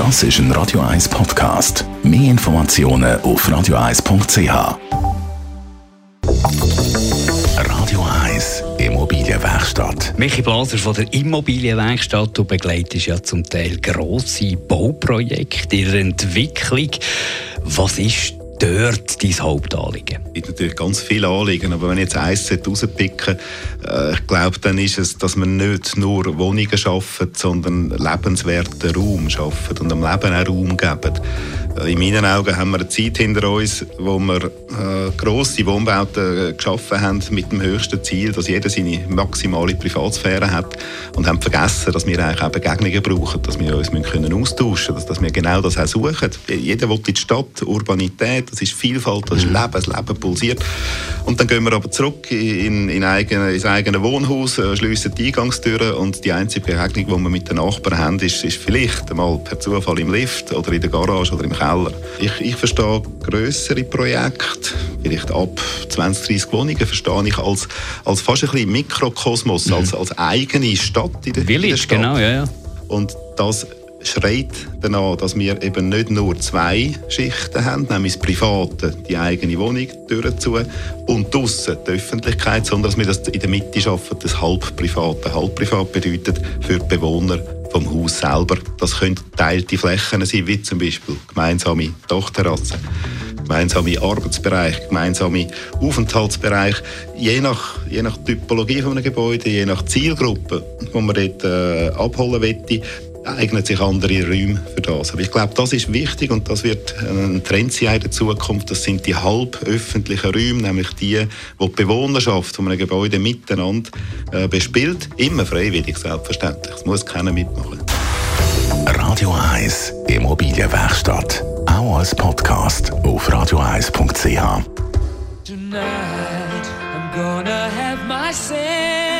Das ist ein Radio 1 Podcast. Mehr Informationen auf radio1.ch. Radio 1 Immobilienwerkstatt. Michi Blaser von der Immobilienwerkstatt. Du begleitest ja zum Teil grosse Bauprojekte in der Entwicklung. Was ist dort dein Hauptanliegen? Es gibt natürlich ganz viele Anliegen, aber wenn ich jetzt eins rauspicken äh, ich glaube, dann ist es, dass wir nicht nur Wohnungen schaffen, sondern lebenswerten Raum schaffen und dem Leben auch Raum geben. Äh, in meinen Augen haben wir eine Zeit hinter uns, wo wir äh, grosse Wohnbauten geschaffen haben mit dem höchsten Ziel, dass jeder seine maximale Privatsphäre hat und haben vergessen, dass wir eigentlich auch Begegnungen brauchen, dass wir uns können austauschen müssen, dass, dass wir genau das auch suchen. Jeder will in die Stadt, Urbanität, das ist Vielfalt, das ist mhm. Leben, das Leben pulsiert. Und dann gehen wir aber zurück in, in eigene, ins eigene Wohnhaus, äh, schliessen die Eingangstüren und die einzige Begegnung, die wir mit den Nachbarn haben, ist, ist vielleicht einmal per Zufall im Lift oder in der Garage oder im Keller. Ich, ich verstehe grössere Projekte, vielleicht ab 20, 30 Wohnungen, verstehe ich als, als fast ein bisschen Mikrokosmos, mhm. als, als eigene Stadt in der, Village, in der Stadt. genau, ja, ja. Und das schreit danach, dass wir eben nicht nur zwei Schichten haben, nämlich das Private, die eigene Wohnung durchzu und draussen die Öffentlichkeit, sondern dass wir das in der Mitte schaffen, das halb private. Halb privat bedeutet für die Bewohner vom Haus selber. Das können teilte Flächen sein, wie zum Beispiel gemeinsame Dachterrassen gemeinsame Arbeitsbereich, gemeinsame Aufenthaltsbereich, je nach, je nach Typologie von einem Gebäude, je nach Zielgruppe, die man dort äh, abholen möchte, eignen sich andere Räume für das. Aber ich glaube, das ist wichtig und das wird ein Trend sein in der Zukunft. Das sind die halb öffentlichen Räume, nämlich die, wo die Bewohnerschaft von einem Gebäude miteinander äh, bespielt. Immer freiwillig, selbstverständlich. Es muss keiner mitmachen. Radio 1 Immobilienwerkstatt. Auch als Podcast auf radio1.ch. Tonight I'm gonna have myself